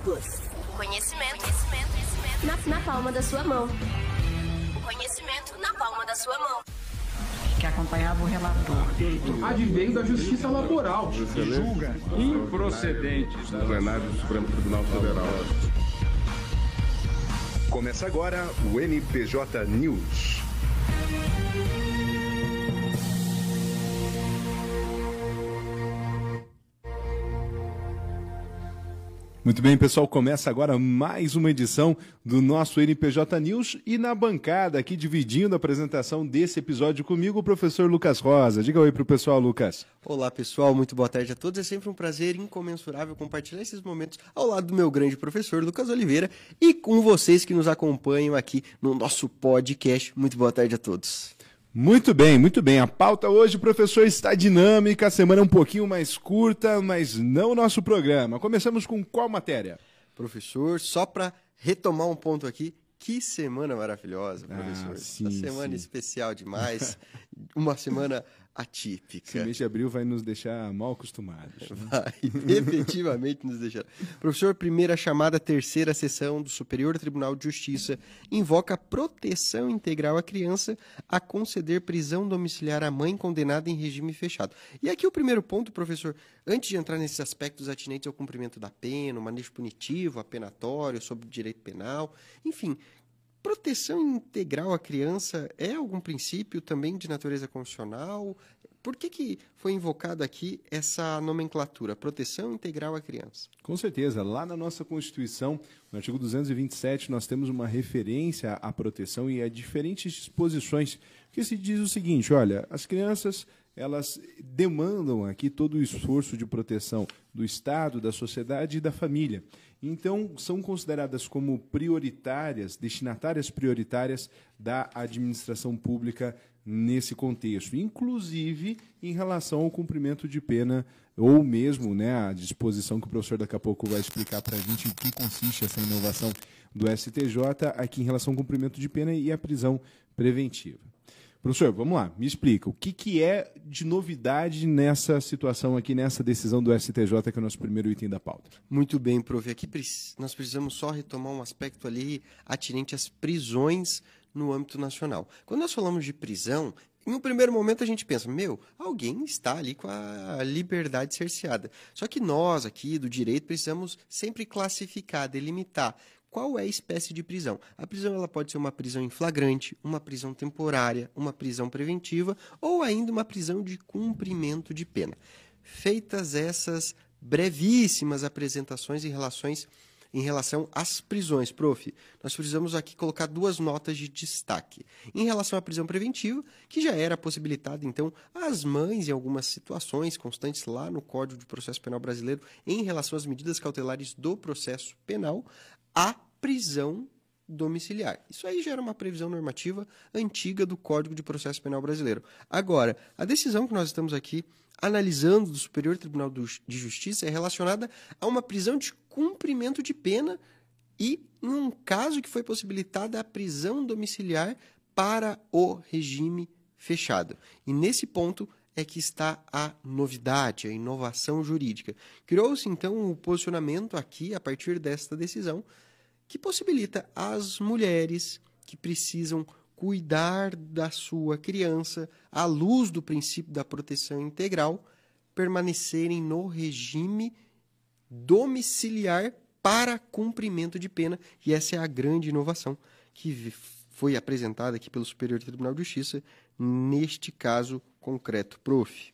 Plus. O conhecimento, conhecimento, conhecimento. Na, na palma da sua mão. O conhecimento na palma da sua mão. Que acompanhava o relator. Advém da justiça laboral. Julga improcedentes. Do plenário do Supremo Tribunal Federal. Começa agora o NPJ News. Muito bem, pessoal, começa agora mais uma edição do nosso NPJ News e na bancada aqui dividindo a apresentação desse episódio comigo o professor Lucas Rosa. Diga oi pro pessoal, Lucas. Olá, pessoal, muito boa tarde a todos. É sempre um prazer incomensurável compartilhar esses momentos ao lado do meu grande professor Lucas Oliveira e com vocês que nos acompanham aqui no nosso podcast. Muito boa tarde a todos. Muito bem, muito bem. A pauta hoje, professor, está dinâmica, a semana é um pouquinho mais curta, mas não o nosso programa. Começamos com qual matéria? Professor, só para retomar um ponto aqui, que semana maravilhosa, professor. Ah, sim, Essa semana sim. especial demais. Uma semana atípica. Esse mês de abril vai nos deixar mal acostumados. né? Vai efetivamente nos deixar. Professor, primeira chamada, terceira sessão do Superior Tribunal de Justiça invoca proteção integral à criança a conceder prisão domiciliar à mãe condenada em regime fechado. E aqui o primeiro ponto, professor, antes de entrar nesses aspectos atinentes ao cumprimento da pena, o manejo punitivo, apenatório, sobre o direito penal, enfim, proteção integral à criança é algum princípio também de natureza constitucional? Por que, que foi invocado aqui essa nomenclatura, proteção integral à criança? Com certeza, lá na nossa Constituição, no artigo 227, nós temos uma referência à proteção e a diferentes disposições, que se diz o seguinte, olha, as crianças, elas demandam aqui todo o esforço de proteção do Estado, da sociedade e da família. Então, são consideradas como prioritárias, destinatárias prioritárias da administração pública nesse contexto, inclusive em relação ao cumprimento de pena ou mesmo né, a disposição que o professor daqui a pouco vai explicar para a gente em que consiste essa inovação do STJ aqui em relação ao cumprimento de pena e a prisão preventiva. Professor, vamos lá, me explica. O que, que é de novidade nessa situação aqui, nessa decisão do STJ, que é o nosso primeiro item da pauta? Muito bem, prof. Aqui nós precisamos só retomar um aspecto ali atinente às prisões no âmbito nacional. Quando nós falamos de prisão, em um primeiro momento a gente pensa, meu, alguém está ali com a liberdade cerceada. Só que nós aqui do direito precisamos sempre classificar, delimitar qual é a espécie de prisão. A prisão ela pode ser uma prisão em flagrante, uma prisão temporária, uma prisão preventiva ou ainda uma prisão de cumprimento de pena. Feitas essas brevíssimas apresentações em relações em relação às prisões, prof. Nós precisamos aqui colocar duas notas de destaque. Em relação à prisão preventiva, que já era possibilitada, então, às mães em algumas situações constantes lá no Código de Processo Penal Brasileiro, em relação às medidas cautelares do processo penal, a prisão domiciliar. Isso aí já era uma previsão normativa antiga do Código de Processo Penal Brasileiro. Agora, a decisão que nós estamos aqui analisando do Superior Tribunal de Justiça é relacionada a uma prisão de cumprimento de pena e em um caso que foi possibilitada a prisão domiciliar para o regime fechado. E nesse ponto é que está a novidade, a inovação jurídica. Criou-se então o posicionamento aqui a partir desta decisão que possibilita às mulheres que precisam cuidar da sua criança à luz do princípio da proteção integral permanecerem no regime domiciliar para cumprimento de pena, e essa é a grande inovação que foi apresentada aqui pelo Superior Tribunal de Justiça neste caso concreto, prof.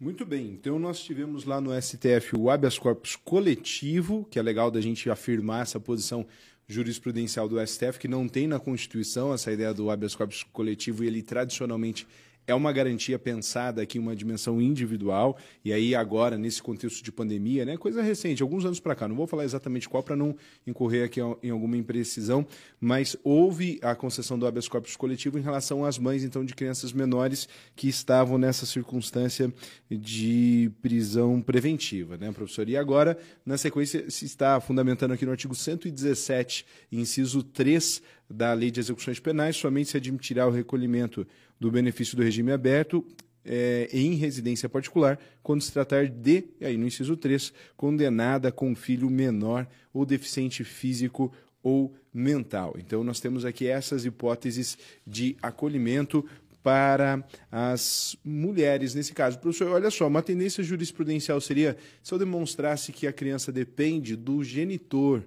Muito bem, então nós tivemos lá no STF o habeas corpus coletivo, que é legal da gente afirmar essa posição jurisprudencial do STF, que não tem na Constituição essa ideia do habeas corpus coletivo e ele tradicionalmente é uma garantia pensada aqui em uma dimensão individual, e aí agora, nesse contexto de pandemia, né, coisa recente, alguns anos para cá, não vou falar exatamente qual para não incorrer aqui em alguma imprecisão, mas houve a concessão do habeas corpus coletivo em relação às mães, então, de crianças menores que estavam nessa circunstância de prisão preventiva, né, professor? E agora, na sequência, se está fundamentando aqui no artigo 117, inciso 3 da Lei de Execuções Penais, somente se admitirá o recolhimento do benefício do regime aberto é, em residência particular, quando se tratar de, aí no inciso 3, condenada com filho menor ou deficiente físico ou mental. Então, nós temos aqui essas hipóteses de acolhimento para as mulheres nesse caso. Professor, olha só, uma tendência jurisprudencial seria se eu demonstrasse que a criança depende do genitor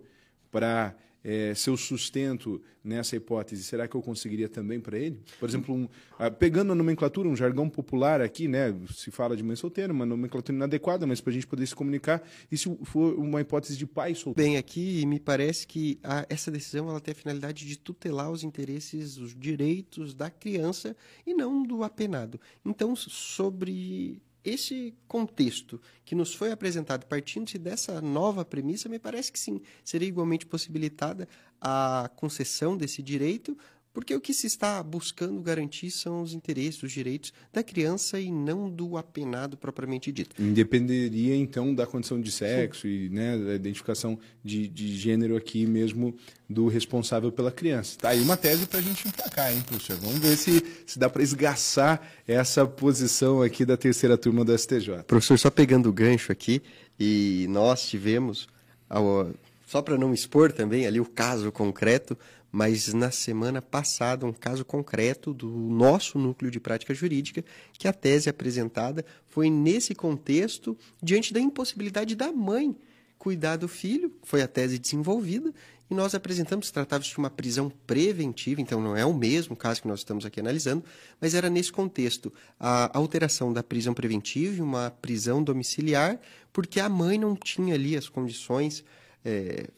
para é, seu sustento nessa hipótese, será que eu conseguiria também para ele? Por exemplo, um, ah, pegando a nomenclatura, um jargão popular aqui, né, se fala de mãe solteira, uma nomenclatura inadequada, mas para a gente poder se comunicar, e se for uma hipótese de pai solteiro? Bem, aqui me parece que a, essa decisão ela tem a finalidade de tutelar os interesses, os direitos da criança e não do apenado. Então, sobre esse contexto que nos foi apresentado, partindo-se dessa nova premissa, me parece que sim, seria igualmente possibilitada a concessão desse direito, porque o que se está buscando garantir são os interesses, os direitos da criança e não do apenado propriamente dito. Independeria, então, da condição de sexo Sim. e né, da identificação de, de gênero aqui mesmo do responsável pela criança. Tá aí uma tese para a gente emplacar, hein, professor? Vamos ver se, se dá para esgaçar essa posição aqui da terceira turma do STJ. Professor, só pegando o gancho aqui, e nós tivemos, só para não expor também ali o caso concreto, mas na semana passada, um caso concreto do nosso núcleo de prática jurídica, que a tese apresentada foi nesse contexto, diante da impossibilidade da mãe cuidar do filho, foi a tese desenvolvida, e nós apresentamos, tratava-se de uma prisão preventiva, então não é o mesmo caso que nós estamos aqui analisando, mas era nesse contexto, a alteração da prisão preventiva e uma prisão domiciliar, porque a mãe não tinha ali as condições, é,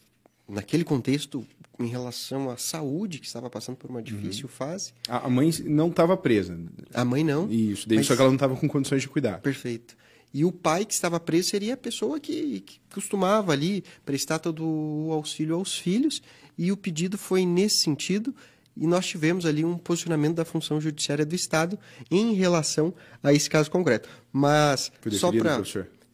naquele contexto, em relação à saúde, que estava passando por uma difícil uhum. fase. A mãe não estava presa. A mãe não. Isso, daí mas... só que ela não estava com condições de cuidar. Perfeito. E o pai que estava preso seria a pessoa que, que costumava ali prestar todo o auxílio aos filhos. E o pedido foi nesse sentido. E nós tivemos ali um posicionamento da função judiciária do Estado em relação a esse caso concreto. Mas, só para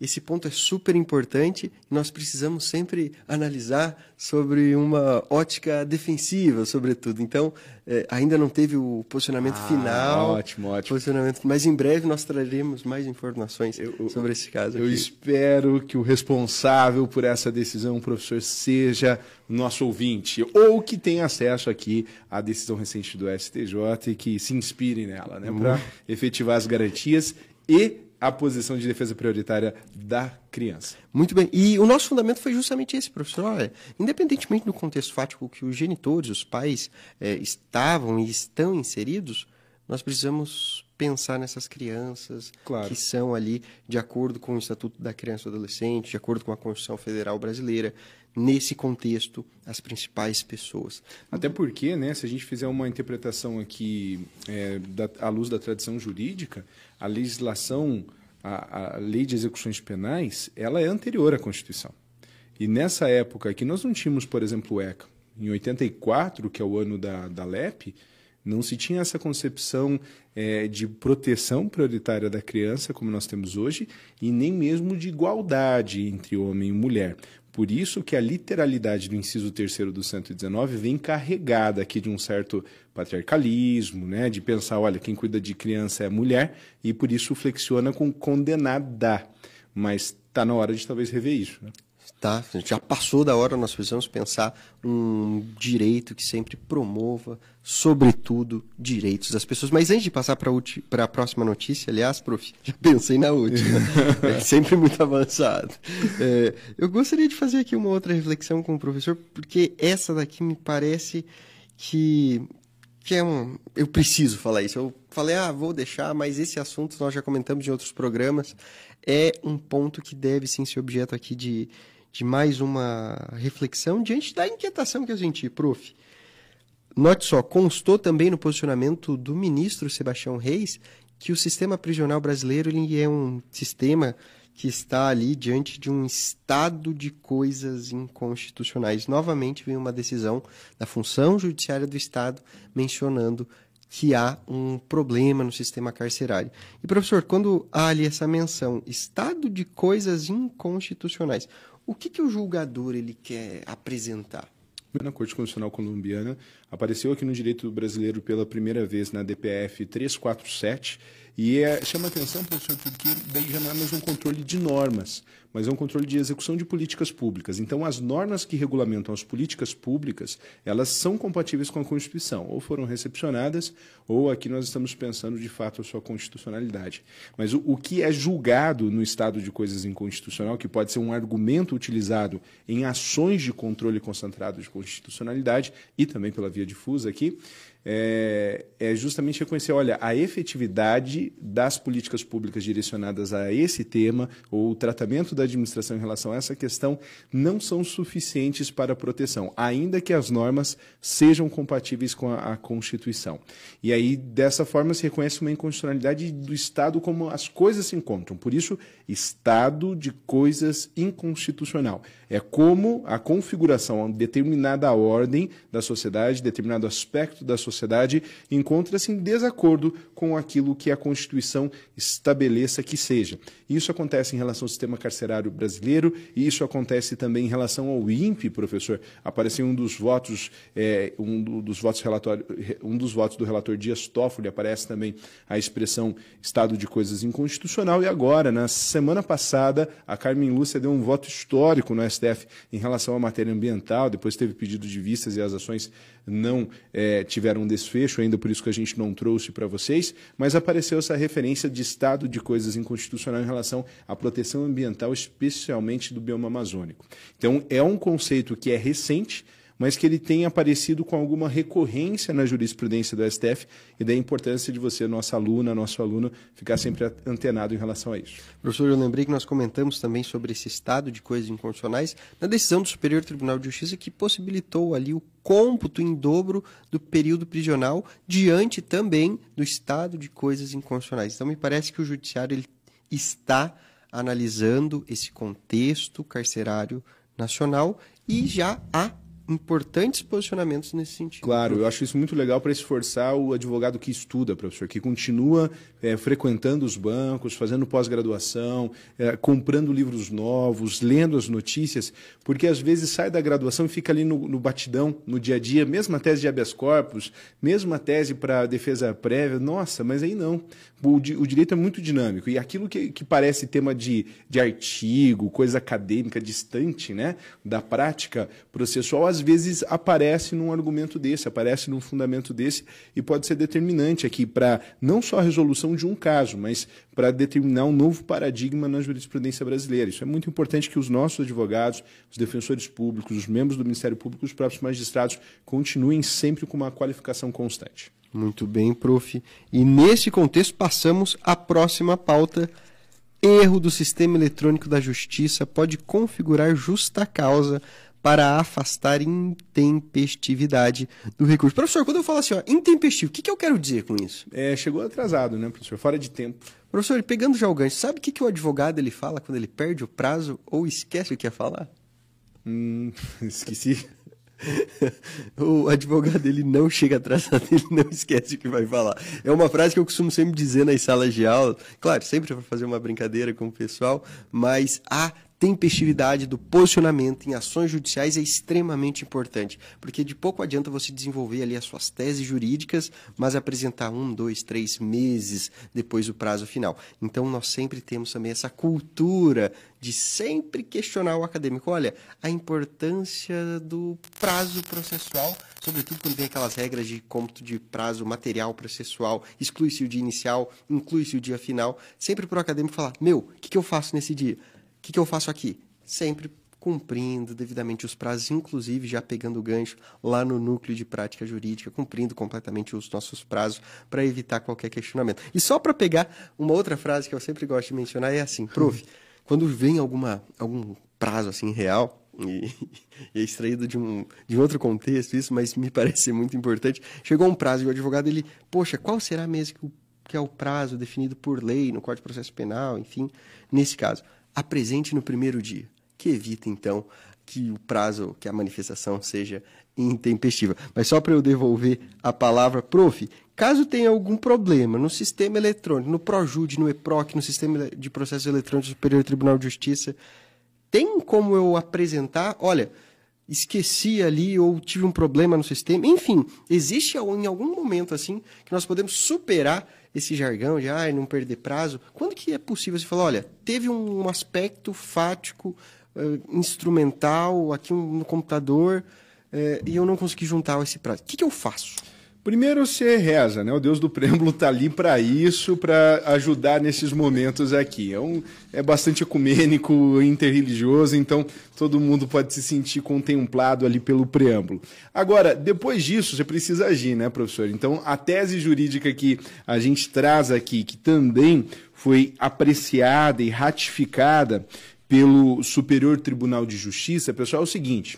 esse ponto é super importante e nós precisamos sempre analisar sobre uma ótica defensiva, sobretudo. Então, é, ainda não teve o posicionamento ah, final. Ótimo, ótimo. Posicionamento, mas em breve nós traremos mais informações eu, sobre esse caso. Eu aqui. espero que o responsável por essa decisão, o professor, seja nosso ouvinte ou que tenha acesso aqui à decisão recente do STJ e que se inspire nela, né, para uhum. efetivar as garantias e a posição de defesa prioritária da criança. Muito bem. E o nosso fundamento foi justamente esse, professor. Olha, independentemente do contexto fático que os genitores, os pais, é, estavam e estão inseridos, nós precisamos pensar nessas crianças claro. que são ali de acordo com o Estatuto da Criança e do Adolescente, de acordo com a Constituição Federal Brasileira, nesse contexto, as principais pessoas. Até porque, né, se a gente fizer uma interpretação aqui é, da, à luz da tradição jurídica, a legislação, a, a lei de execuções penais, ela é anterior à Constituição. E nessa época que nós não tínhamos, por exemplo, o ECA, em 84, que é o ano da, da LEP, não se tinha essa concepção é, de proteção prioritária da criança, como nós temos hoje, e nem mesmo de igualdade entre homem e mulher. Por isso que a literalidade do inciso 3 do 119 vem carregada aqui de um certo patriarcalismo, né? de pensar, olha, quem cuida de criança é mulher, e por isso flexiona com condenada. Mas está na hora de talvez rever isso. Né? Tá? Já passou da hora, nós precisamos pensar um direito que sempre promova, sobretudo, direitos das pessoas. Mas antes de passar para a próxima notícia, aliás, prof, já pensei na última, é sempre muito avançado. É, eu gostaria de fazer aqui uma outra reflexão com o professor, porque essa daqui me parece que, que é um. Eu preciso falar isso. Eu falei, ah, vou deixar, mas esse assunto nós já comentamos em outros programas. É um ponto que deve sim ser objeto aqui de de mais uma reflexão diante da inquietação que eu senti, prof. Note só, constou também no posicionamento do ministro Sebastião Reis que o sistema prisional brasileiro ele é um sistema que está ali diante de um estado de coisas inconstitucionais. Novamente vem uma decisão da função judiciária do Estado mencionando que há um problema no sistema carcerário. E professor, quando há ali essa menção, estado de coisas inconstitucionais, o que, que o julgador ele quer apresentar? Na Corte Constitucional Colombiana, apareceu aqui no direito brasileiro pela primeira vez na DPF 347 e é, chama atenção, professor, porque daí já não é mais um controle de normas, mas é um controle de execução de políticas públicas. Então, as normas que regulamentam as políticas públicas, elas são compatíveis com a Constituição, ou foram recepcionadas, ou aqui nós estamos pensando de fato a sua constitucionalidade. Mas o, o que é julgado no estado de coisas inconstitucional, que pode ser um argumento utilizado em ações de controle concentrado de constitucionalidade e também pela via difusa aqui, é, é, justamente reconhecer, olha, a efetividade das políticas públicas direcionadas a esse tema, ou o tratamento da administração em relação a essa questão, não são suficientes para a proteção, ainda que as normas sejam compatíveis com a, a Constituição. E aí, dessa forma, se reconhece uma inconstitucionalidade do Estado como as coisas se encontram. Por isso, Estado de coisas inconstitucional. É como a configuração, determinada ordem da sociedade, determinado aspecto da sociedade, encontra-se em desacordo com aquilo que a Constituição estabeleça que seja. Isso acontece em relação ao sistema carcerário brasileiro e isso acontece também em relação ao INPE, professor. Apareceu um dos votos, é, um dos votos relatório, um dos votos do relator Dias Toffoli, aparece também a expressão estado de coisas inconstitucional e agora, na semana passada, a Carmen Lúcia deu um voto histórico no STF em relação à matéria ambiental, depois teve pedido de vistas e as ações não é, tiveram desfecho, ainda por isso que a gente não trouxe para vocês, mas apareceu essa referência de estado de coisas inconstitucional em relação à proteção ambiental, especialmente do bioma amazônico. Então, é um conceito que é recente, mas que ele tem aparecido com alguma recorrência na jurisprudência do STF e da importância de você, nossa aluna, nosso aluno, ficar sempre antenado em relação a isso. Professor, eu lembrei que nós comentamos também sobre esse estado de coisas inconstitucionais na decisão do Superior Tribunal de Justiça que possibilitou ali o cômputo em dobro do período prisional diante também do estado de coisas inconstitucionais. Então me parece que o judiciário ele está analisando esse contexto carcerário nacional e já há importantes posicionamentos nesse sentido. Claro, eu acho isso muito legal para esforçar o advogado que estuda, professor, que continua é, frequentando os bancos, fazendo pós-graduação, é, comprando livros novos, lendo as notícias, porque às vezes sai da graduação e fica ali no, no batidão, no dia a dia, mesmo a tese de habeas corpus, mesmo a tese para defesa prévia, nossa, mas aí não. O, o, direito é muito dinâmico e aquilo que, que parece tema de, de artigo, coisa acadêmica distante né, da prática processual, às vezes aparece num argumento desse, aparece num fundamento desse e pode ser determinante aqui para não só a resolução de um caso, mas para determinar um novo paradigma na jurisprudência brasileira. Isso é muito importante que os nossos advogados, os defensores públicos, os membros do Ministério Público, os próprios magistrados continuem sempre com uma qualificação constante. Muito bem, prof. E nesse contexto passamos à próxima pauta. Erro do sistema eletrônico da justiça pode configurar justa causa para afastar intempestividade do recurso. Professor, quando eu falo assim, ó, intempestivo, o que, que eu quero dizer com isso? É, chegou atrasado, né, professor? Fora de tempo. Professor, pegando já o gancho, sabe o que, que o advogado ele fala quando ele perde o prazo ou esquece o que ia falar? Hum, esqueci. o advogado ele não chega atrasado, ele não esquece o que vai falar. É uma frase que eu costumo sempre dizer nas salas de aula, claro, sempre para fazer uma brincadeira com o pessoal, mas a tempestividade do posicionamento em ações judiciais é extremamente importante, porque de pouco adianta você desenvolver ali as suas teses jurídicas, mas apresentar um, dois, três meses depois do prazo final. Então, nós sempre temos também essa cultura de sempre questionar o acadêmico. Olha, a importância do prazo processual, sobretudo quando tem aquelas regras de cômputo de prazo material processual, exclui-se o dia inicial, inclui-se o dia final, sempre para o acadêmico falar: meu, o que, que eu faço nesse dia? O que, que eu faço aqui? Sempre cumprindo devidamente os prazos, inclusive já pegando o gancho lá no núcleo de prática jurídica, cumprindo completamente os nossos prazos para evitar qualquer questionamento. E só para pegar uma outra frase que eu sempre gosto de mencionar é assim, prof, quando vem alguma, algum prazo assim real, e, e, é extraído de um, de um outro contexto isso, mas me parece muito importante, chegou um prazo e o advogado, ele, poxa, qual será mesmo que, o, que é o prazo definido por lei no Código de Processo Penal, enfim, nesse caso apresente no primeiro dia, que evita então que o prazo, que a manifestação seja intempestiva. Mas só para eu devolver a palavra, prof, caso tenha algum problema no sistema eletrônico, no ProJude, no EPROC, no sistema de processos eletrônicos do Superior Tribunal de Justiça, tem como eu apresentar, olha, esqueci ali ou tive um problema no sistema. Enfim, existe em algum momento assim que nós podemos superar esse jargão de ah, não perder prazo. Quando que é possível você falar, olha, teve um aspecto fático, uh, instrumental aqui no computador uh, e eu não consegui juntar esse prazo. O que, que eu faço? Primeiro você reza, né? O Deus do preâmbulo está ali para isso, para ajudar nesses momentos aqui. É, um, é bastante ecumênico, interreligioso, então todo mundo pode se sentir contemplado ali pelo preâmbulo. Agora, depois disso, você precisa agir, né, professor? Então, a tese jurídica que a gente traz aqui, que também foi apreciada e ratificada pelo Superior Tribunal de Justiça, pessoal, é o seguinte.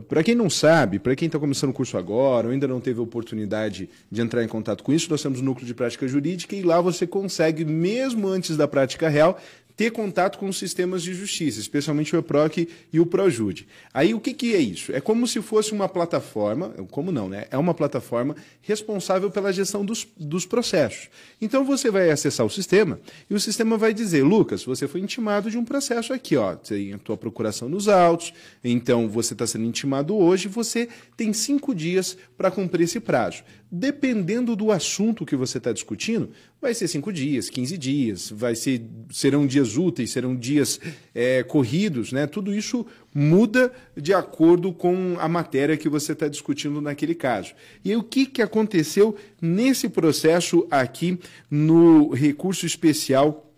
Para quem não sabe, para quem está começando o curso agora ou ainda não teve a oportunidade de entrar em contato com isso, nós temos o núcleo de prática jurídica e lá você consegue, mesmo antes da prática real, ter contato com os sistemas de justiça, especialmente o EPROC e o PROJUDE. Aí o que, que é isso? É como se fosse uma plataforma, como não, né? É uma plataforma responsável pela gestão dos, dos processos. Então você vai acessar o sistema e o sistema vai dizer, Lucas, você foi intimado de um processo aqui, ó. Tem a tua procuração nos autos, então você está sendo intimado hoje, você tem cinco dias para cumprir esse prazo. Dependendo do assunto que você está discutindo, vai ser cinco dias, 15 dias, vai ser, serão dias úteis, serão dias é, corridos, né? Tudo isso muda de acordo com a matéria que você está discutindo naquele caso. E aí, o que, que aconteceu nesse processo aqui no recurso especial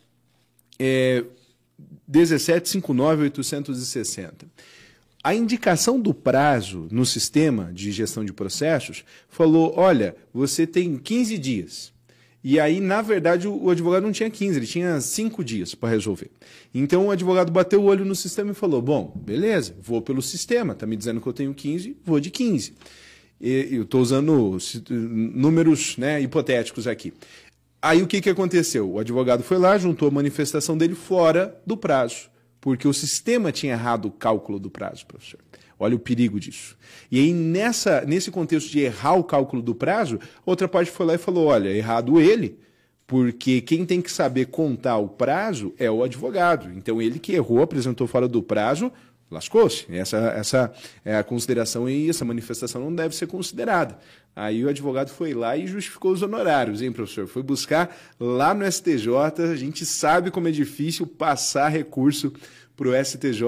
é, 1759-860? A indicação do prazo no sistema de gestão de processos falou: olha, você tem 15 dias. E aí, na verdade, o advogado não tinha 15, ele tinha 5 dias para resolver. Então o advogado bateu o olho no sistema e falou: bom, beleza, vou pelo sistema, está me dizendo que eu tenho 15, vou de 15. E, eu estou usando números né, hipotéticos aqui. Aí o que, que aconteceu? O advogado foi lá, juntou a manifestação dele fora do prazo porque o sistema tinha errado o cálculo do prazo, professor. Olha o perigo disso. E aí, nessa, nesse contexto de errar o cálculo do prazo, outra parte foi lá e falou: olha, errado ele, porque quem tem que saber contar o prazo é o advogado. Então, ele que errou, apresentou fora do prazo, lascou-se. Essa, essa é a consideração e essa manifestação não deve ser considerada. Aí o advogado foi lá e justificou os honorários, hein, professor? Foi buscar lá no STJ. A gente sabe como é difícil passar recurso para o STJ,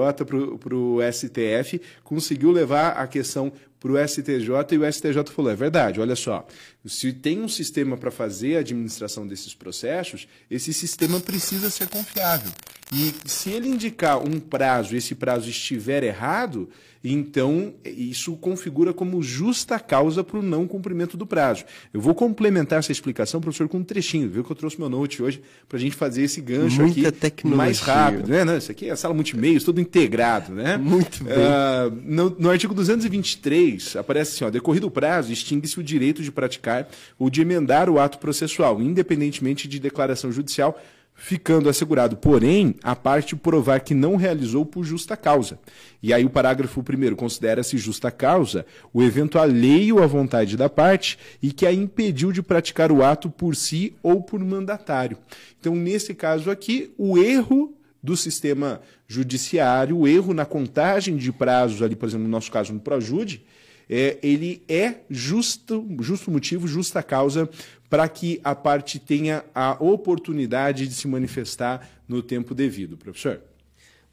para o STF, conseguiu levar a questão para o STJ e o STJ falou: é verdade, olha só, se tem um sistema para fazer a administração desses processos, esse sistema precisa ser confiável. E se ele indicar um prazo, esse prazo estiver errado, então isso configura como justa causa para o não cumprimento do prazo. Eu vou complementar essa explicação, professor, com um trechinho, viu que eu trouxe meu note hoje para a gente fazer esse gancho Muita aqui tecnologia. mais rápido. Né? Não, isso aqui é a sala multimeios, tudo integrado. Né? Muito bem. Uh, no, no artigo 223, aparece assim, ó, decorrido o prazo, extingue-se o direito de praticar ou de emendar o ato processual, independentemente de declaração judicial, ficando assegurado, porém, a parte provar que não realizou por justa causa. E aí o parágrafo primeiro considera-se justa causa o evento alheio à vontade da parte e que a impediu de praticar o ato por si ou por mandatário. Então, nesse caso aqui, o erro do sistema judiciário, o erro na contagem de prazos ali, por exemplo, no nosso caso no Projude, é, ele é justo, justo motivo, justa causa para que a parte tenha a oportunidade de se manifestar no tempo devido, professor.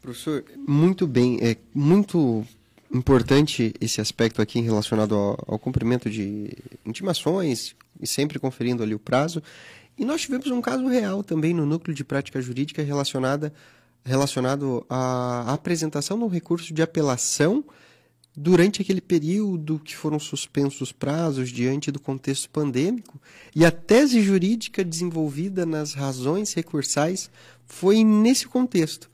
Professor, muito bem, é muito importante esse aspecto aqui relacionado ao, ao cumprimento de intimações e sempre conferindo ali o prazo. E nós tivemos um caso real também no núcleo de prática jurídica relacionada relacionado à apresentação um recurso de apelação durante aquele período que foram suspensos os prazos diante do contexto pandêmico, e a tese jurídica desenvolvida nas razões recursais foi nesse contexto.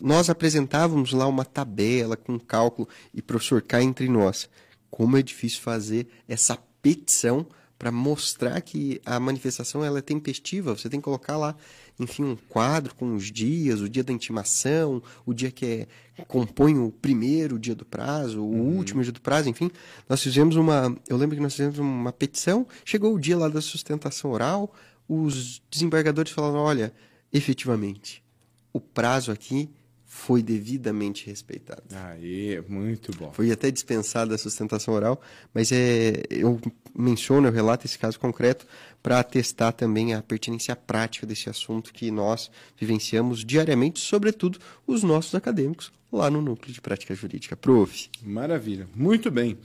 Nós apresentávamos lá uma tabela com cálculo, e professor, cá entre nós, como é difícil fazer essa petição para mostrar que a manifestação ela é tempestiva. Você tem que colocar lá, enfim, um quadro com os dias, o dia da intimação, o dia que é, compõe o primeiro dia do prazo, o uhum. último dia do prazo, enfim. Nós fizemos uma. Eu lembro que nós fizemos uma petição, chegou o dia lá da sustentação oral, os desembargadores falaram: olha, efetivamente, o prazo aqui foi devidamente respeitado. Aê, muito bom. Foi até dispensada a sustentação oral, mas é, eu menciono, eu relato esse caso concreto para atestar também a pertinência prática desse assunto que nós vivenciamos diariamente, sobretudo os nossos acadêmicos, lá no Núcleo de Prática Jurídica. Prof. Maravilha, muito bem.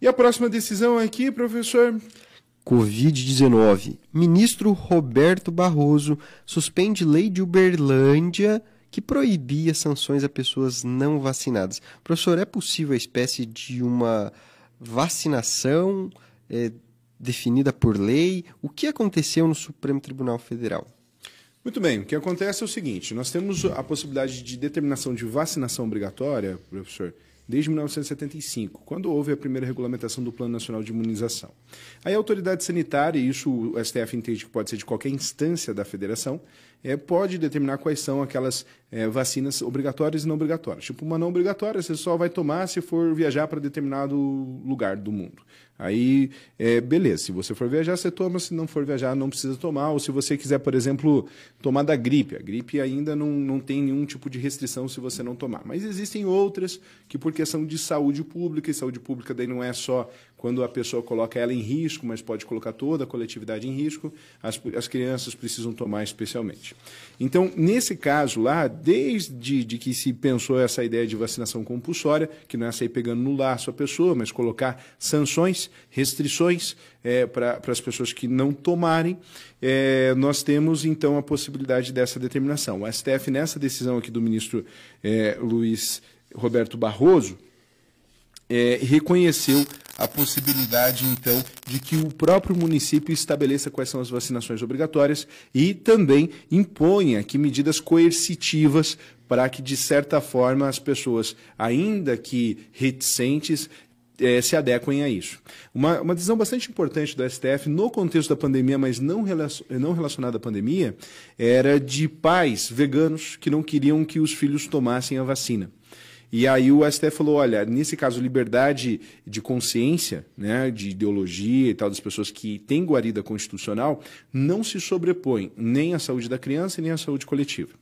E a próxima decisão aqui, professor? Covid-19. Ministro Roberto Barroso suspende lei de Uberlândia que proibia sanções a pessoas não vacinadas. Professor, é possível a espécie de uma vacinação é, definida por lei? O que aconteceu no Supremo Tribunal Federal? Muito bem, o que acontece é o seguinte: nós temos a possibilidade de determinação de vacinação obrigatória, professor, desde 1975, quando houve a primeira regulamentação do Plano Nacional de Imunização. Aí a autoridade sanitária, e isso o STF entende que pode ser de qualquer instância da federação, é, pode determinar quais são aquelas é, vacinas obrigatórias e não obrigatórias. Tipo, uma não obrigatória, você só vai tomar se for viajar para determinado lugar do mundo. Aí, é, beleza, se você for viajar, você toma, se não for viajar, não precisa tomar. Ou se você quiser, por exemplo, tomar da gripe. A gripe ainda não, não tem nenhum tipo de restrição se você não tomar. Mas existem outras que, por questão de saúde pública, e saúde pública daí não é só quando a pessoa coloca ela em risco, mas pode colocar toda a coletividade em risco, as, as crianças precisam tomar especialmente. Então, nesse caso lá, desde de que se pensou essa ideia de vacinação compulsória, que não é sair pegando no laço a pessoa, mas colocar sanções, restrições é, para as pessoas que não tomarem, é, nós temos então a possibilidade dessa determinação. O STF, nessa decisão aqui do ministro é, Luiz Roberto Barroso, é, reconheceu a possibilidade, então, de que o próprio município estabeleça quais são as vacinações obrigatórias e também imponha que medidas coercitivas para que, de certa forma, as pessoas, ainda que reticentes, eh, se adequem a isso. Uma, uma decisão bastante importante do STF no contexto da pandemia, mas não, não relacionada à pandemia, era de pais veganos que não queriam que os filhos tomassem a vacina. E aí o STF falou, olha, nesse caso, liberdade de consciência, né, de ideologia e tal, das pessoas que têm guarida constitucional, não se sobrepõe nem à saúde da criança nem à saúde coletiva.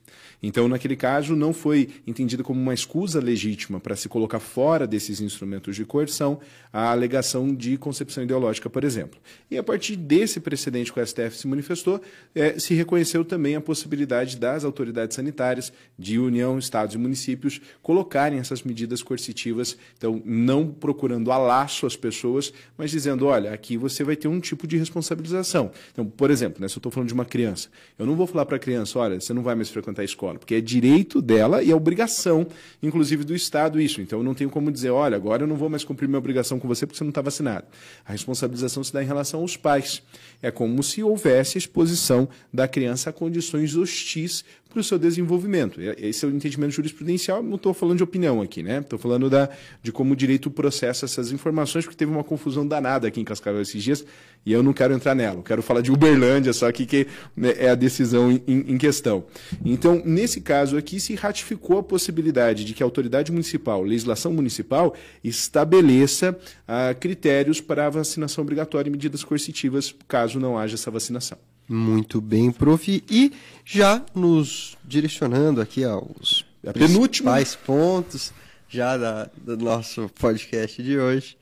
Então, naquele caso, não foi entendida como uma escusa legítima para se colocar fora desses instrumentos de coerção a alegação de concepção ideológica, por exemplo. E a partir desse precedente que o STF se manifestou, é, se reconheceu também a possibilidade das autoridades sanitárias de União, Estados e municípios colocarem essas medidas coercitivas, então não procurando a laço as pessoas, mas dizendo, olha, aqui você vai ter um tipo de responsabilização. Então, por exemplo, né, se eu estou falando de uma criança, eu não vou falar para a criança, olha, você não vai mais frequentar a escola, porque é direito dela e é obrigação, inclusive do Estado, isso. Então, eu não tenho como dizer, olha, agora eu não vou mais cumprir minha obrigação com você porque você não está vacinado. A responsabilização se dá em relação aos pais. É como se houvesse exposição da criança a condições hostis para o seu desenvolvimento. Esse é o entendimento jurisprudencial, não estou falando de opinião aqui, né? Estou falando da, de como o direito processa essas informações, porque teve uma confusão danada aqui em Cascavel esses dias, e eu não quero entrar nela. Eu quero falar de Uberlândia, só que, que né, é a decisão em, em, questão. Então, nesse caso aqui, se ratificou a possibilidade de que a autoridade municipal, legislação municipal, estabeleça ah, critérios para a vacinação obrigatória e medidas coercitivas, caso não haja essa vacinação. Muito bem, prof. E já nos direcionando aqui aos principais pontos já da, do nosso podcast de hoje,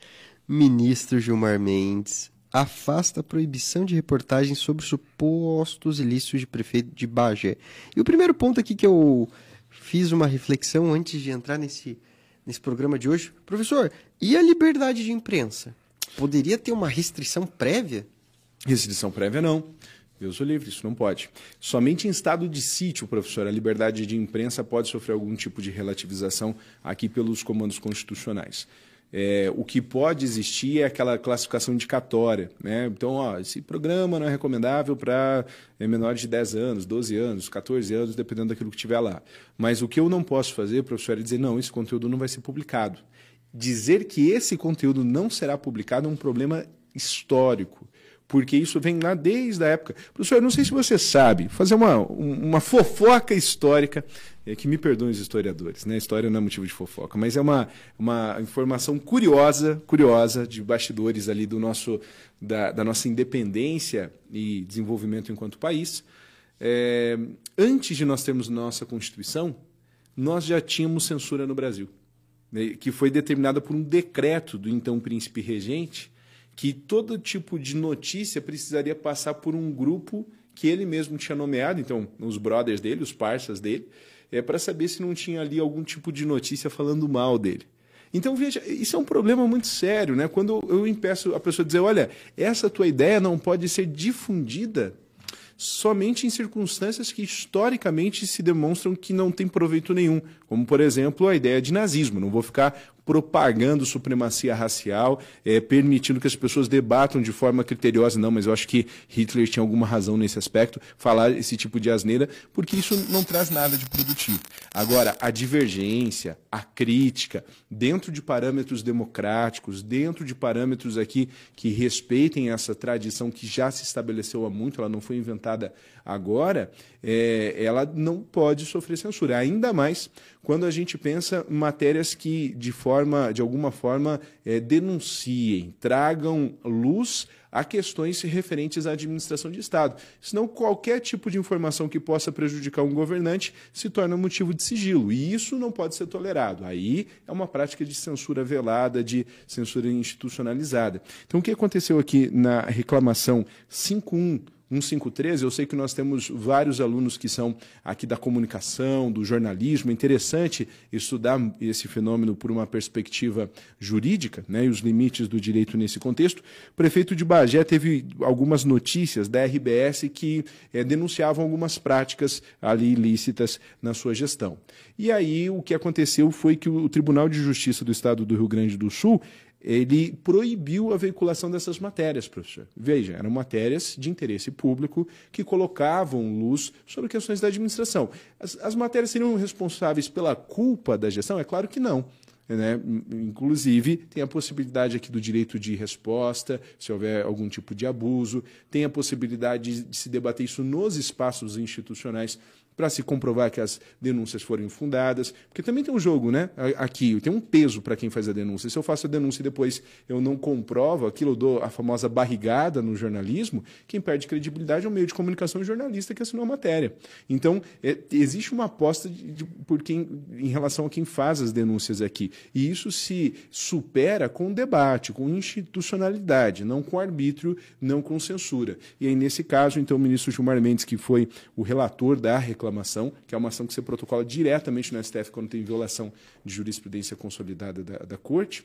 ministro Gilmar Mendes afasta a proibição de reportagens sobre supostos ilícitos de prefeito de Bagé. E o primeiro ponto aqui que eu fiz uma reflexão antes de entrar nesse, nesse programa de hoje, professor, e a liberdade de imprensa? Poderia ter uma restrição prévia? Restrição prévia não. Deus o livre, isso não pode. Somente em estado de sítio, professor, a liberdade de imprensa pode sofrer algum tipo de relativização aqui pelos comandos constitucionais. É, o que pode existir é aquela classificação indicatória. Né? Então, ó, esse programa não é recomendável para é, menores de 10 anos, 12 anos, 14 anos, dependendo daquilo que tiver lá. Mas o que eu não posso fazer, professor, é dizer, não, esse conteúdo não vai ser publicado. Dizer que esse conteúdo não será publicado é um problema histórico porque isso vem lá desde a época. Professor, eu não sei se você sabe, fazer uma, uma fofoca histórica, é, que me perdoem os historiadores, né? História não é motivo de fofoca, mas é uma, uma informação curiosa, curiosa de bastidores ali do nosso, da, da nossa independência e desenvolvimento enquanto país. É, antes de nós termos nossa Constituição, nós já tínhamos censura no Brasil, né, que foi determinada por um decreto do então príncipe regente, que todo tipo de notícia precisaria passar por um grupo que ele mesmo tinha nomeado, então os brothers dele, os parceiros dele, é para saber se não tinha ali algum tipo de notícia falando mal dele. Então, veja, isso é um problema muito sério, né? Quando eu impeço a pessoa dizer, olha, essa tua ideia não pode ser difundida somente em circunstâncias que historicamente se demonstram que não tem proveito nenhum, como por exemplo a ideia de nazismo. Não vou ficar propagando supremacia racial, é, permitindo que as pessoas debatam de forma criteriosa. Não, mas eu acho que Hitler tinha alguma razão nesse aspecto, falar esse tipo de asneira, porque isso não traz nada de produtivo. Agora, a divergência, a crítica, dentro de parâmetros democráticos, dentro de parâmetros aqui que respeitem essa tradição que já se estabeleceu há muito, ela não foi inventada agora, é, ela não pode sofrer censura. Ainda mais quando a gente pensa em matérias que, de forma, de alguma forma, é, denunciem, tragam luz a questões referentes à administração de Estado. Senão, qualquer tipo de informação que possa prejudicar um governante se torna motivo de sigilo. E isso não pode ser tolerado. Aí é uma prática de censura velada, de censura institucionalizada. Então, o que aconteceu aqui na reclamação 51 1513, eu sei que nós temos vários alunos que são aqui da comunicação, do jornalismo. É interessante estudar esse fenômeno por uma perspectiva jurídica né, e os limites do direito nesse contexto. O prefeito de Bagé teve algumas notícias da RBS que é, denunciavam algumas práticas ali ilícitas na sua gestão. E aí o que aconteceu foi que o Tribunal de Justiça do Estado do Rio Grande do Sul ele proibiu a veiculação dessas matérias, professor. Veja, eram matérias de interesse público que colocavam luz sobre questões da administração. As, as matérias seriam responsáveis pela culpa da gestão? É claro que não. Né? Inclusive, tem a possibilidade aqui do direito de resposta, se houver algum tipo de abuso, tem a possibilidade de se debater isso nos espaços institucionais para se comprovar que as denúncias foram fundadas, porque também tem um jogo, né? Aqui tem um peso para quem faz a denúncia. Se eu faço a denúncia e depois eu não comprovo aquilo, eu dou a famosa barrigada no jornalismo, quem perde credibilidade é o meio de comunicação e jornalista que assinou a matéria. Então, é, existe uma aposta de, de, por quem, em relação a quem faz as denúncias aqui. E isso se supera com debate, com institucionalidade, não com arbítrio, não com censura. E aí, nesse caso, então, o ministro Gilmar Mendes, que foi o relator da reclamação, reclamação, que é uma ação que você protocola diretamente no STF quando tem violação de jurisprudência consolidada da, da Corte,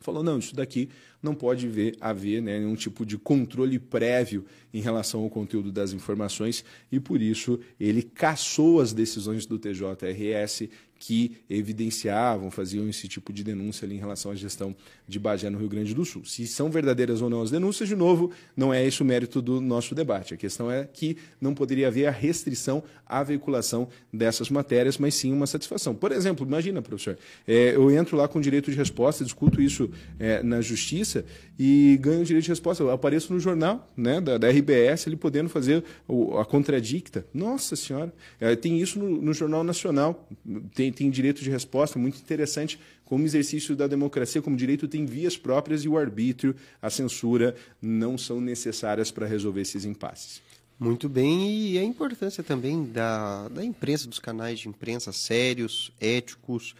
falou, não, isso daqui não pode ver, haver né, nenhum tipo de controle prévio em relação ao conteúdo das informações e, por isso, ele cassou as decisões do TJRS que evidenciavam, faziam esse tipo de denúncia ali em relação à gestão de Bagé no Rio Grande do Sul. Se são verdadeiras ou não as denúncias, de novo, não é esse o mérito do nosso debate. A questão é que não poderia haver a restrição à veiculação dessas matérias, mas sim uma satisfação. Por exemplo, imagina, professor, é, eu entro lá com direito de resposta, discuto isso é, na justiça e ganho direito de resposta. Eu apareço no jornal né, da, da RBS, ele podendo fazer o, a contradicta. Nossa Senhora, é, tem isso no, no Jornal Nacional, tem, tem direito de resposta, muito interessante como exercício da democracia, como direito tem vias próprias e o arbítrio, a censura não são necessárias para resolver esses impasses. Muito bem, e a importância também da, da imprensa, dos canais de imprensa sérios, éticos,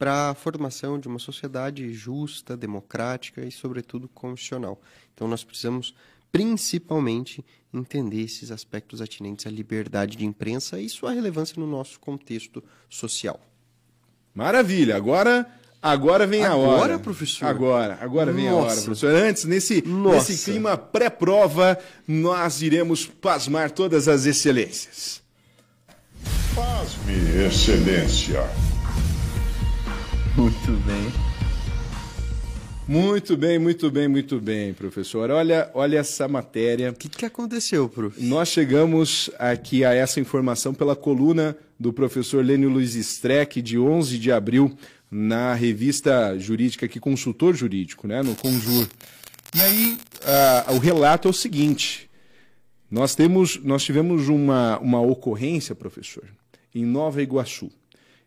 para a formação de uma sociedade justa, democrática e, sobretudo, constitucional. Então, nós precisamos, principalmente, entender esses aspectos atinentes à liberdade de imprensa e sua relevância no nosso contexto social. Maravilha! Agora. Agora vem agora, a hora. Agora, professor? Agora, agora vem Nossa. a hora, professor. Antes, nesse, nesse clima pré-prova, nós iremos pasmar todas as excelências. Pasme, excelência. Muito bem. Muito bem, muito bem, muito bem, professor. Olha, olha essa matéria. O que, que aconteceu, prof? Nós chegamos aqui a essa informação pela coluna do professor Lênio Luiz Streck, de 11 de abril, na revista jurídica, aqui, consultor jurídico, né, no Conjur. E aí, o relato é o seguinte: nós, temos, nós tivemos uma, uma ocorrência, professor, em Nova Iguaçu.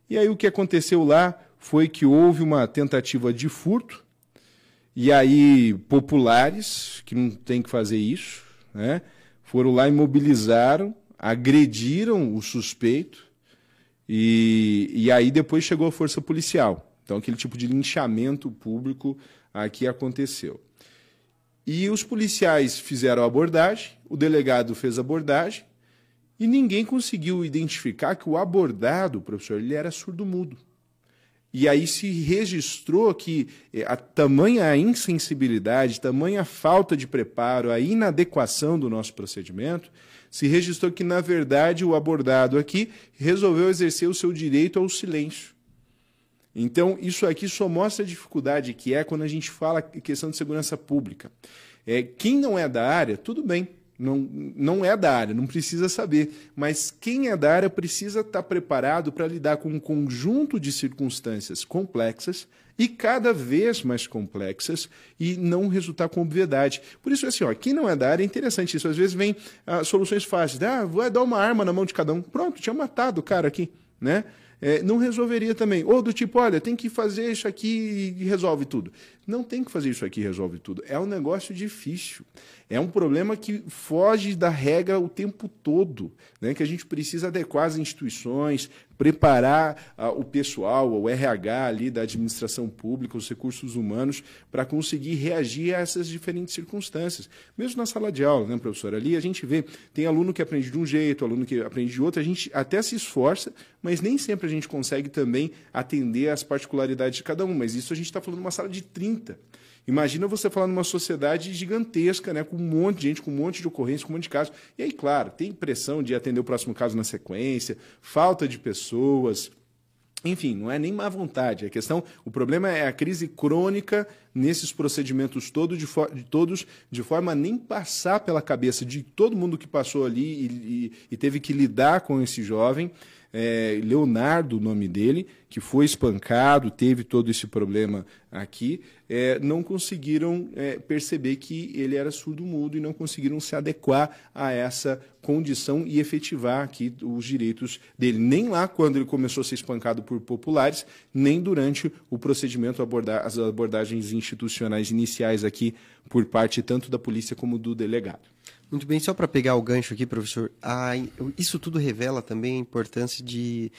E aí o que aconteceu lá foi que houve uma tentativa de furto, e aí populares, que não tem que fazer isso, né, foram lá, imobilizaram, agrediram o suspeito, E, e aí depois chegou a força policial. Então, aquele tipo de linchamento público aqui aconteceu. E os policiais fizeram a abordagem, o delegado fez a abordagem, e ninguém conseguiu identificar que o abordado, professor, ele era surdo-mudo. E aí se registrou que eh, a tamanha insensibilidade, tamanha falta de preparo, a inadequação do nosso procedimento, se registrou que, na verdade, o abordado aqui resolveu exercer o seu direito ao silêncio. Então, isso aqui só mostra a dificuldade que é quando a gente fala questão de segurança pública. É, quem não é da área, tudo bem, não, não é da área, não precisa saber. Mas quem é da área precisa estar preparado para lidar com um conjunto de circunstâncias complexas e cada vez mais complexas e não resultar com obviedade. Por isso, assim, ó, quem não é da área é interessante isso. Às vezes vem ah, soluções fáceis. Ah, vai dar uma arma na mão de cada um. Pronto, tinha matado o cara aqui, né? É, não resolveria também. Ou do tipo, olha, tem que fazer isso aqui e resolve tudo. Não tem que fazer isso aqui e resolve tudo. É um negócio difícil. É um problema que foge da regra o tempo todo, né? que a gente precisa adequar as instituições, preparar uh, o pessoal, o RH ali da administração pública, os recursos humanos, para conseguir reagir a essas diferentes circunstâncias. Mesmo na sala de aula, né, professor? Ali a gente vê, tem aluno que aprende de um jeito, aluno que aprende de outro, a gente até se esforça, mas nem sempre a gente consegue também atender às particularidades de cada um. Mas isso a gente está falando de uma sala de 30. Imagina você falar numa sociedade gigantesca, né, com um monte de gente, com um monte de ocorrências, com um monte de casos. E aí, claro, tem pressão de atender o próximo caso na sequência, falta de pessoas. Enfim, não é nem má vontade. A questão, o problema é a crise crônica nesses procedimentos todo de, de todos, de forma a nem passar pela cabeça de todo mundo que passou ali e, e, e teve que lidar com esse jovem é, Leonardo, o nome dele, que foi espancado, teve todo esse problema aqui, é, não conseguiram é, perceber que ele era surdo-mudo e não conseguiram se adequar a essa condição e efetivar aqui os direitos dele. Nem lá quando ele começou a ser espancado por populares, nem durante o procedimento, abordar, as abordagens institucionais iniciais aqui por parte tanto da polícia como do delegado. Muito bem, só para pegar o gancho aqui, professor, isso tudo revela também a importância de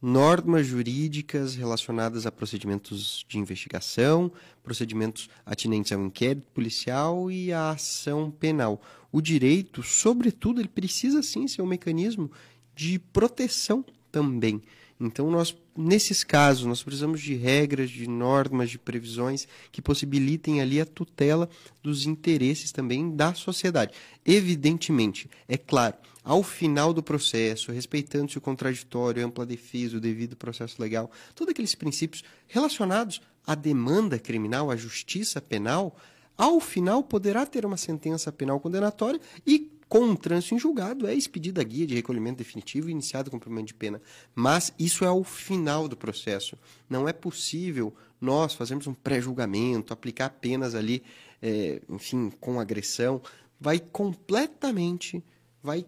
normas jurídicas relacionadas a procedimentos de investigação, procedimentos atinentes ao inquérito policial e à ação penal. O direito, sobretudo, ele precisa sim ser um mecanismo de proteção também. Então, nós, nesses casos, nós precisamos de regras, de normas, de previsões que possibilitem ali a tutela dos interesses também da sociedade. Evidentemente, é claro, ao final do processo, respeitando-se o contraditório, ampla defesa, o devido processo legal, todos aqueles princípios relacionados à demanda criminal, à justiça penal, ao final poderá ter uma sentença penal condenatória e com um trânsito em julgado, é expedida a guia de recolhimento definitivo e iniciado o cumprimento de pena. Mas isso é o final do processo. Não é possível nós fazermos um pré-julgamento, aplicar penas ali, é, enfim, com agressão. Vai completamente, vai,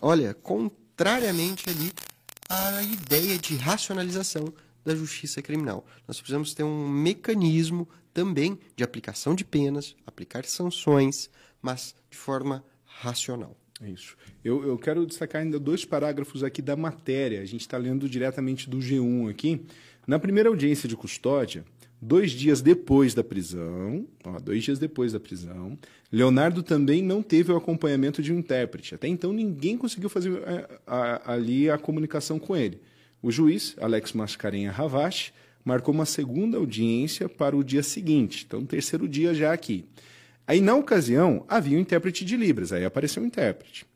olha, contrariamente ali à ideia de racionalização da justiça criminal. Nós precisamos ter um mecanismo também de aplicação de penas, aplicar sanções, mas de forma racional. Isso. Eu, eu quero destacar ainda dois parágrafos aqui da matéria. A gente está lendo diretamente do G1 aqui. Na primeira audiência de custódia, dois dias depois da prisão, ó, dois dias depois da prisão, Leonardo também não teve o acompanhamento de um intérprete. Até então ninguém conseguiu fazer a, é, a, ali a comunicação com ele. O juiz, Alex Mascarenha Ravache, marcou uma segunda audiência para o dia seguinte, então terceiro dia já aqui. Aí, na ocasião, havia um intérprete de Libras, aí apareceu um intérprete.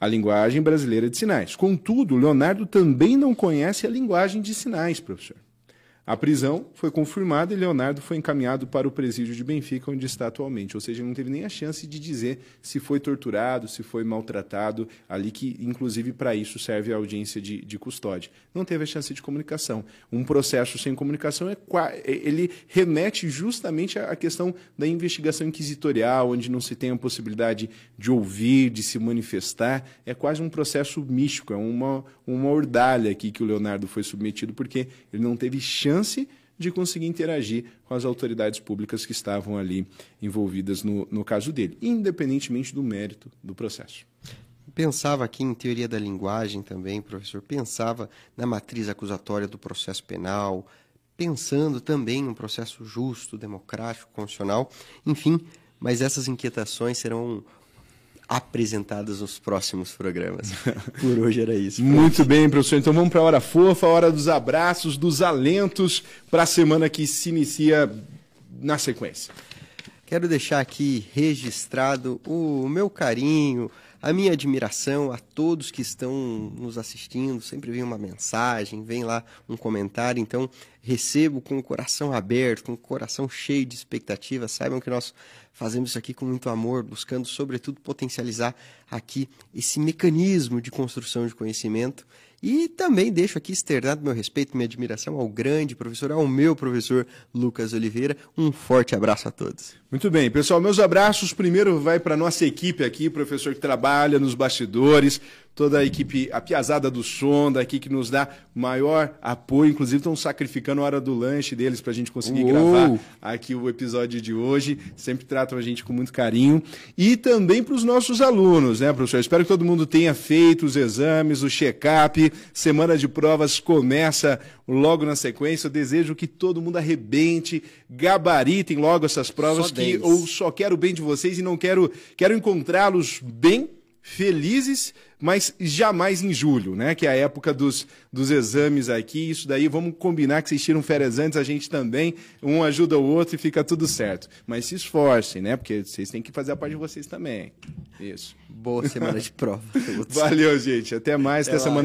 A linguagem brasileira de sinais. Contudo, Leonardo também não conhece a linguagem de sinais, professor. A prisão foi confirmada e Leonardo foi encaminhado para o presídio de Benfica, onde está atualmente. Ou seja, não teve nem a chance de dizer se foi torturado, se foi maltratado, ali que, inclusive, para isso serve a audiência de, de, custódia. Não teve a chance de comunicação. Um processo sem comunicação, é, ele remete justamente à questão da investigação inquisitorial, onde não se tem a possibilidade de ouvir, de se manifestar. É quase um processo místico, é uma, uma ordalha aqui que o Leonardo foi submetido, porque ele não teve chance chance de conseguir interagir com as autoridades públicas que estavam ali envolvidas no, no caso dele, independentemente do mérito do processo. pensava aqui em teoria da linguagem também, professor, pensava na matriz acusatória do processo penal, pensando também num processo justo, democrático, constitucional, enfim, mas essas inquietações serão apresentadas nos próximos programas. Por hoje era isso. Muito bem, professor. Então vamos para a hora fofa, a hora dos abraços, dos alentos para a semana que se inicia na sequência. Quero deixar aqui registrado o meu carinho, a minha admiração a todos que estão nos assistindo. Sempre vem uma mensagem, vem lá um comentário. Então, recebo com o coração aberto, com o coração cheio de expectativas. Saibam que nós fazemos isso aqui com muito amor, buscando, sobretudo, potencializar aqui esse mecanismo de construção de conhecimento. E também deixo aqui externado meu respeito, minha admiração ao grande professor, ao meu professor Lucas Oliveira. Um forte abraço a todos. Muito bem, pessoal, meus abraços primeiro vai para nossa equipe aqui, professor que trabalha nos bastidores, toda a equipe, a piazada do som daqui que nos dá maior apoio, inclusive estão sacrificando a hora do lanche deles para a gente conseguir Uou. gravar aqui o episódio de hoje, sempre tratam a gente com muito carinho. E também para os nossos alunos, né, professor? Espero que todo mundo tenha feito os exames, o check-up, semana de provas começa logo na sequência. Eu desejo que todo mundo arrebente, gabaritem logo essas provas, Só que 10. eu só quero o bem de vocês e não quero, quero encontrá-los bem felizes, mas jamais em julho, né? Que é a época dos, dos exames aqui. Isso daí, vamos combinar que vocês tiram férias antes, a gente também. Um ajuda o outro e fica tudo certo. Mas se esforcem, né? Porque vocês têm que fazer a parte de vocês também. Isso. Boa semana de prova. Valeu, gente. Até mais. Até, Até semana